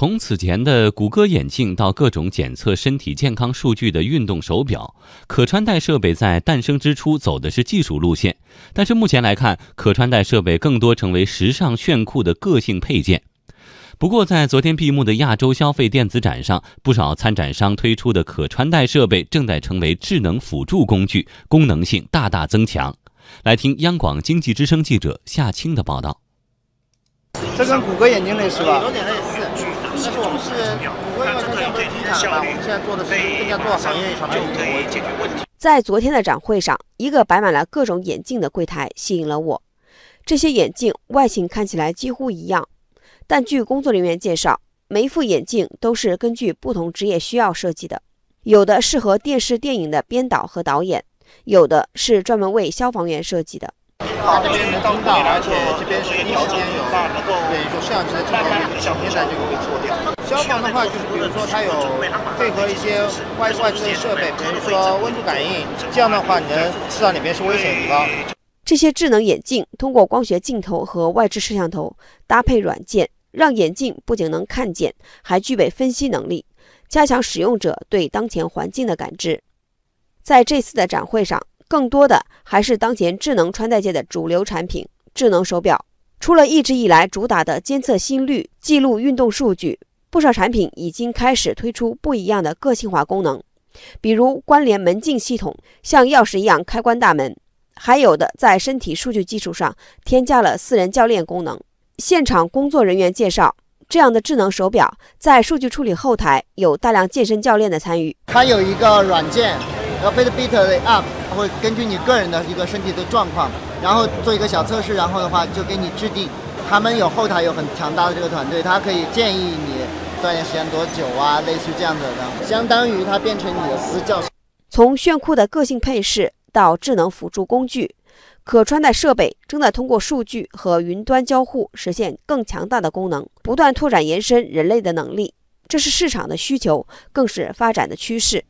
从此前的谷歌眼镜到各种检测身体健康数据的运动手表，可穿戴设备在诞生之初走的是技术路线，但是目前来看，可穿戴设备更多成为时尚炫酷的个性配件。不过，在昨天闭幕的亚洲消费电子展上，不少参展商推出的可穿戴设备正在成为智能辅助工具，功能性大大增强。来听央广经济之声记者夏青的报道。这跟谷歌眼镜类似吧？有点类似，但是我们是谷歌，因为它现在不是停产了，我们现在做的是更加做行业上面的问题。在昨天的展会上，一个摆满了各种眼镜的柜台吸引了我。这些眼镜外形看起来几乎一样，但据工作人员介绍，每一副眼镜都是根据不同职业需要设计的，有的适合电视电影的编导和导演，有的是专门为消防员设计的。它这边能听到，而且这边实际时间有，等于说摄像机镜头可以小天在这个位置。消防的话，就是比如说它有配合一些外外置的设备，比如说温度感应，这样的话你能知道里面是危险地方。这些智能眼镜通过光学镜头和外置摄像头搭配软件，让眼镜不仅能看见，还具备分析能力，加强使用者对当前环境的感知。在这次的展会上。更多的还是当前智能穿戴界的主流产品——智能手表。除了一直以来主打的监测心率、记录运动数据，不少产品已经开始推出不一样的个性化功能，比如关联门禁系统，像钥匙一样开关大门；还有的在身体数据基础上添加了私人教练功能。现场工作人员介绍，这样的智能手表在数据处理后台有大量健身教练的参与。它有一个软件，Fitbit up，。会根据你个人的一个身体的状况，然后做一个小测试，然后的话就给你制定。他们有后台有很强大的这个团队，他可以建议你锻炼时间多久啊，类似于这样子的，相当于它变成你的私教。从炫酷的个性配饰到智能辅助工具，可穿戴设备正在通过数据和云端交互实现更强大的功能，不断拓展延伸人类的能力。这是市场的需求，更是发展的趋势。